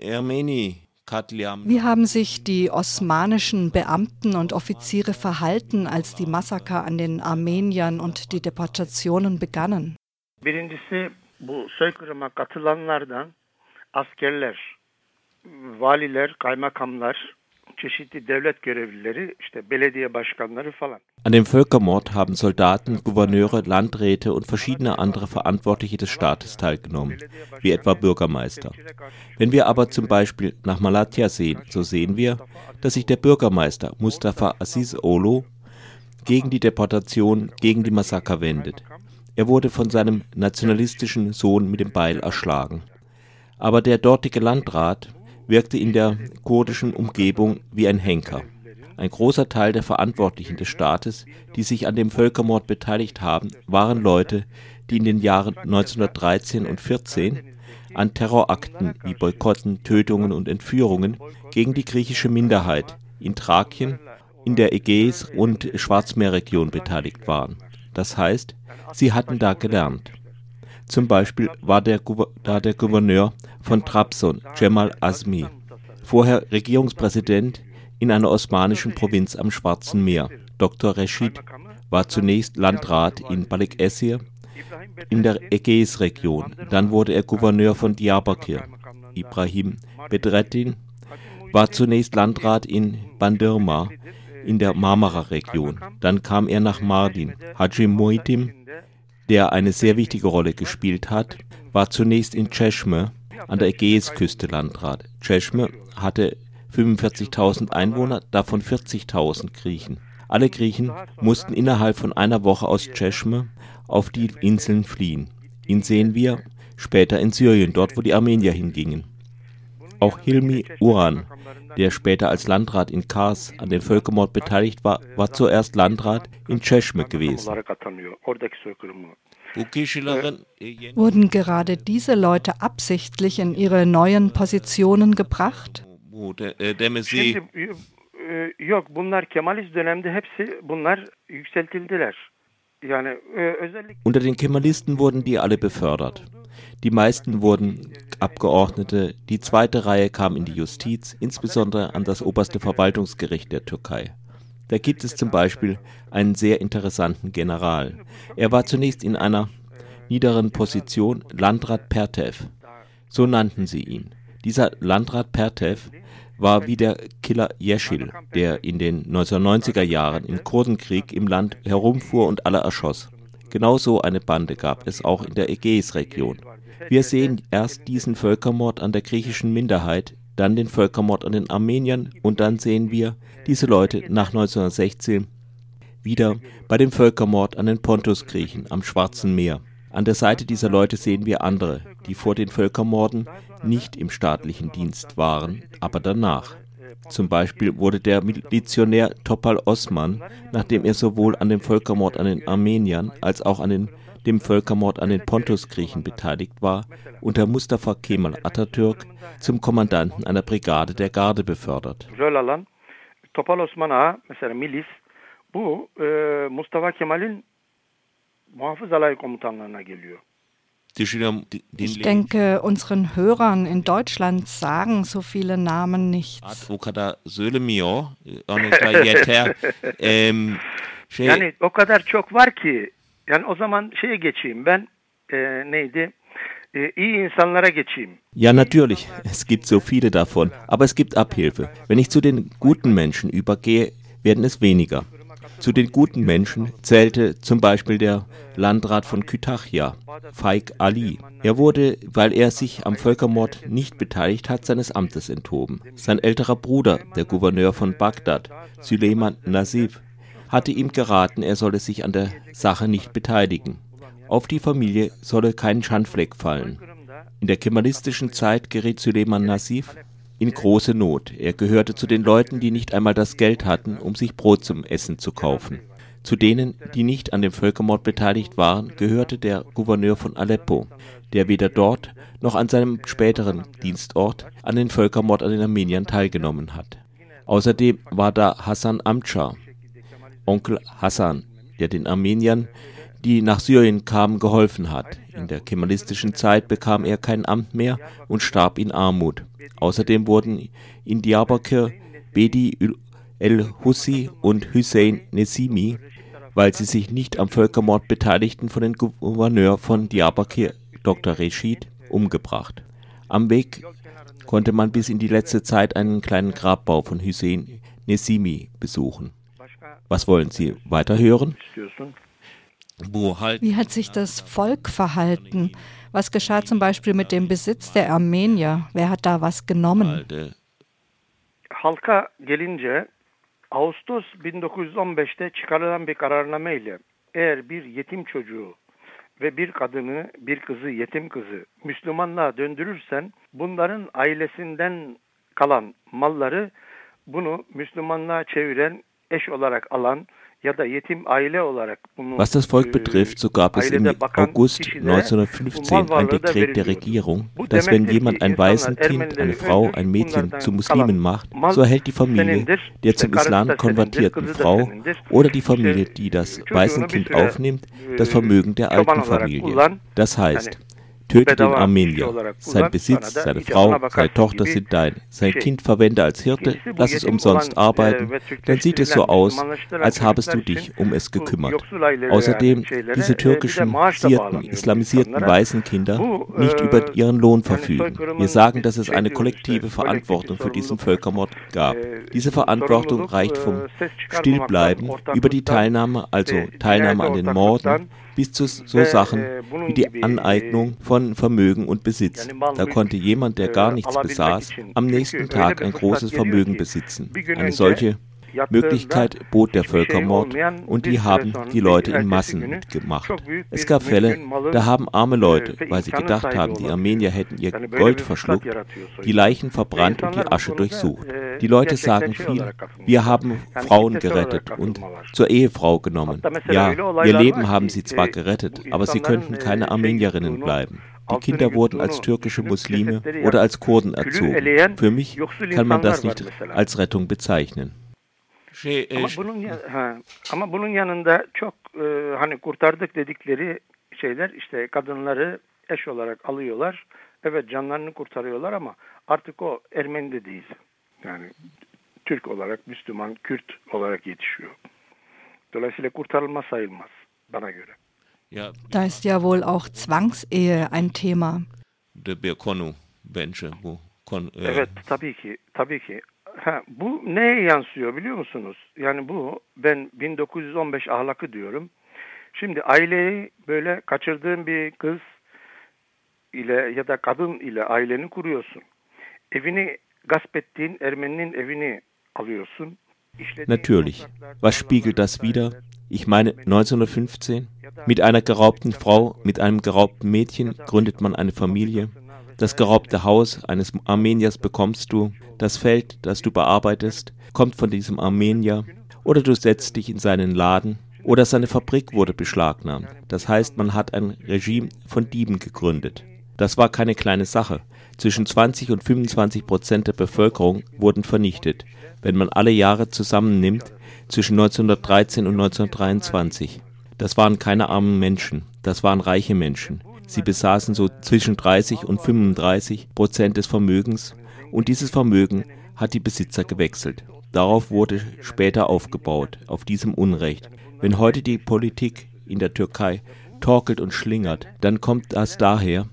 Wie haben sich die osmanischen Beamten und Offiziere verhalten, als die Massaker an den Armeniern und die Deportationen begannen? Birincisi bu soykırıma katılanlardan askerler, valiler, kaymakamlar, çeşitli devlet görevlileri, işte belediye başkanları falan. An dem Völkermord haben Soldaten, Gouverneure, Landräte und verschiedene andere Verantwortliche des Staates teilgenommen, wie etwa Bürgermeister. Wenn wir aber zum Beispiel nach Malatya sehen, so sehen wir, dass sich der Bürgermeister Mustafa Aziz Olo gegen die Deportation, gegen die Massaker wendet. Er wurde von seinem nationalistischen Sohn mit dem Beil erschlagen. Aber der dortige Landrat wirkte in der kurdischen Umgebung wie ein Henker. Ein großer Teil der Verantwortlichen des Staates, die sich an dem Völkermord beteiligt haben, waren Leute, die in den Jahren 1913 und 14 an Terrorakten wie Boykotten, Tötungen und Entführungen gegen die griechische Minderheit in Thrakien, in der Ägäis- und Schwarzmeerregion beteiligt waren. Das heißt, sie hatten da gelernt. Zum Beispiel war der da der Gouverneur von Trabzon, Cemal Azmi, vorher Regierungspräsident in einer osmanischen Provinz am Schwarzen Meer. Dr. Reshid war zunächst Landrat in Balıkesir in der Ägäisregion. Dann wurde er Gouverneur von Diyarbakir. Ibrahim Bedrettin war zunächst Landrat in Bandırma in der Marmara-Region. Dann kam er nach Mardin. Haji Muitim der eine sehr wichtige Rolle gespielt hat, war zunächst in Çeşme an der Ägäisküste Landrat. Çeşme hatte 45.000 Einwohner, davon 40.000 Griechen. Alle Griechen mussten innerhalb von einer Woche aus Çeşme auf die Inseln fliehen. Ihn sehen wir später in Syrien, dort wo die Armenier hingingen. Auch Hilmi Uran, der später als Landrat in Kars an dem Völkermord beteiligt war, war zuerst Landrat in Çeşme gewesen. Wurden gerade diese Leute absichtlich in ihre neuen Positionen gebracht? Yok bunlar Kemalist dönemde hepsi bunlar yükseltildiler. Unter den Kemalisten wurden die alle befördert. Die meisten wurden Abgeordnete, die zweite Reihe kam in die Justiz, insbesondere an das oberste Verwaltungsgericht der Türkei. Da gibt es zum Beispiel einen sehr interessanten General. Er war zunächst in einer niederen Position Landrat Pertev. So nannten sie ihn. Dieser Landrat Pertev war wie der Killer Yeşil, der in den 1990er Jahren im Kurdenkrieg im Land herumfuhr und alle erschoss. Genauso eine Bande gab es auch in der Ägäisregion. Wir sehen erst diesen Völkermord an der griechischen Minderheit, dann den Völkermord an den Armeniern und dann sehen wir diese Leute nach 1916 wieder bei dem Völkermord an den Pontusgriechen am Schwarzen Meer. An der Seite dieser Leute sehen wir andere, die vor den Völkermorden nicht im staatlichen Dienst waren, aber danach. Zum Beispiel wurde der Milizionär Topal Osman, nachdem er sowohl an dem Völkermord an den Armeniern als auch an den, dem Völkermord an den Pontusgriechen beteiligt war, unter Mustafa Kemal Atatürk zum Kommandanten einer Brigade der Garde befördert. Topal Osman Ağa mesela milis bu e, Mustafa Kemal'in muhafız alay komutanlarına geliyor. Ich denke, unseren Hörern in Deutschland sagen so viele Namen nichts. O kadar söylemiyor. Onu da yeter. Em, şey... Yani o kadar çok var ki. Yani o zaman şeye geçeyim ben. E, neydi? E, iyi insanlara geçeyim. Ja, natürlich. Es gibt so viele davon. Aber es gibt Abhilfe. Wenn ich zu den guten Menschen übergehe, werden es weniger. Zu den guten Menschen zählte zum Beispiel der Landrat von Kütahya, Faik Ali. Er wurde, weil er sich am Völkermord nicht beteiligt hat, seines Amtes enthoben. Sein älterer Bruder, der Gouverneur von Bagdad, Süleyman Nasif, hatte ihm geraten, er solle sich an der Sache nicht beteiligen. Auf die Familie solle kein Schandfleck fallen. In der kemalistischen Zeit geriet Süleyman Nasif in große Not. Er gehörte zu den Leuten, die nicht einmal das Geld hatten, um sich Brot zum Essen zu kaufen. Zu denen, die nicht an dem Völkermord beteiligt waren, gehörte der Gouverneur von Aleppo, der weder dort noch an seinem späteren Dienstort an den Völkermord an den Armeniern teilgenommen hat. Außerdem war da Hassan Amtschar, Onkel Hassan, der den Armeniern die nach Syrien kamen, geholfen hat. In der kemalistischen Zeit bekam er kein Amt mehr und starb in Armut. Außerdem wurden in Diyarbakir Bedi el-Hussi und Hussein Nesimi, weil sie sich nicht am Völkermord beteiligten, von dem Gouverneur von Diyarbakir, Dr. Reshid, umgebracht. Am Weg konnte man bis in die letzte Zeit einen kleinen Grabbau von Hussein Nesimi besuchen. Was wollen Sie weiter hören? Wie hat sich das Volk verhalten? Was geschah zum Beispiel mit dem Besitz der Armenier? Wer hat da was genommen? Halka gelince Ağustos 1915'te çıkarılan bir kararname ile eğer bir yetim çocuğu ve bir kadını, bir kızı, yetim kızı Müslümanlığa döndürürsen bunların ailesinden kalan malları bunu Müslümanlığa çeviren, eş olarak alan Was das Volk betrifft, so gab es im August 1915 ein Dekret der Regierung, dass wenn jemand ein Waisenkind, eine Frau, ein Mädchen zu Muslimen macht, so erhält die Familie der zum Islam konvertierten Frau oder die Familie, die das Waisenkind aufnimmt, das Vermögen der alten Familie. Das heißt, Töte den Armenier. Sein Besitz, seine Frau, seine Tochter sind dein. Sein Kind verwende als Hirte, lass es umsonst arbeiten, dann sieht es so aus, als habest du dich um es gekümmert. Außerdem, diese türkischen, sierten, islamisierten Waisenkinder nicht über ihren Lohn verfügen. Wir sagen, dass es eine kollektive Verantwortung für diesen Völkermord gab. Diese Verantwortung reicht vom Stillbleiben über die Teilnahme, also Teilnahme an den Morden, bis zu so Sachen wie die Aneignung von Vermögen und Besitz. Da konnte jemand, der gar nichts besaß, am nächsten Tag ein großes Vermögen besitzen. Eine solche Möglichkeit bot der Völkermord und die haben die Leute in Massen gemacht. Es gab Fälle, da haben arme Leute, weil sie gedacht haben, die Armenier hätten ihr Gold verschluckt, die Leichen verbrannt und die Asche durchsucht. Die Leute sagen viel, wir haben Frauen gerettet und zur Ehefrau genommen. Ja, ihr Leben haben sie zwar gerettet, aber sie könnten keine Armenierinnen bleiben. Die Kinder wurden als türkische Muslime oder als Kurden erzogen. Für mich kann man das nicht als Rettung bezeichnen. Şey, e, ama bunun ha, ama bunun yanında çok e, hani kurtardık dedikleri şeyler işte kadınları eş olarak alıyorlar. Evet canlarını kurtarıyorlar ama artık o Ermeni de değil. Yani Türk olarak, Müslüman, Kürt olarak yetişiyor. Dolayısıyla kurtarılma sayılmaz bana göre. Ja, da ist ja wohl auch Zwangsehe ein Thema. De bir konu bence bu. Kon, e... Evet tabii ki, tabii ki. Ha, bu neye yansıyor biliyor musunuz? Yani bu ben 1915 ahlakı diyorum. Şimdi aileyi böyle kaçırdığın bir kız ile ya da kadın ile aileni kuruyorsun. Evini gasp ettiğin Ermeninin evini alıyorsun. Natürlich. Was spiegelt das wider? Ich meine, 1915, mit einer geraubten Frau, mit einem geraubten Mädchen gründet man eine Familie. Das geraubte Haus eines Armeniers bekommst du, das Feld, das du bearbeitest, kommt von diesem Armenier, oder du setzt dich in seinen Laden, oder seine Fabrik wurde beschlagnahmt. Das heißt, man hat ein Regime von Dieben gegründet. Das war keine kleine Sache. Zwischen 20 und 25 Prozent der Bevölkerung wurden vernichtet, wenn man alle Jahre zusammennimmt, zwischen 1913 und 1923. Das waren keine armen Menschen, das waren reiche Menschen. Sie besaßen so zwischen 30 und 35 Prozent des Vermögens und dieses Vermögen hat die Besitzer gewechselt. Darauf wurde später aufgebaut, auf diesem Unrecht. Wenn heute die Politik in der Türkei torkelt und schlingert, dann kommt das daher,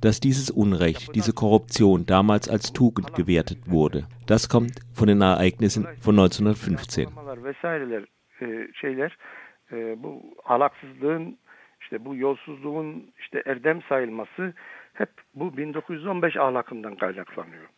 dass dieses Unrecht, diese Korruption damals als Tugend gewertet wurde. Das kommt von den Ereignissen von 1915. işte bu yolsuzluğun işte erdem sayılması hep bu 1915 ahlakından kaynaklanıyor.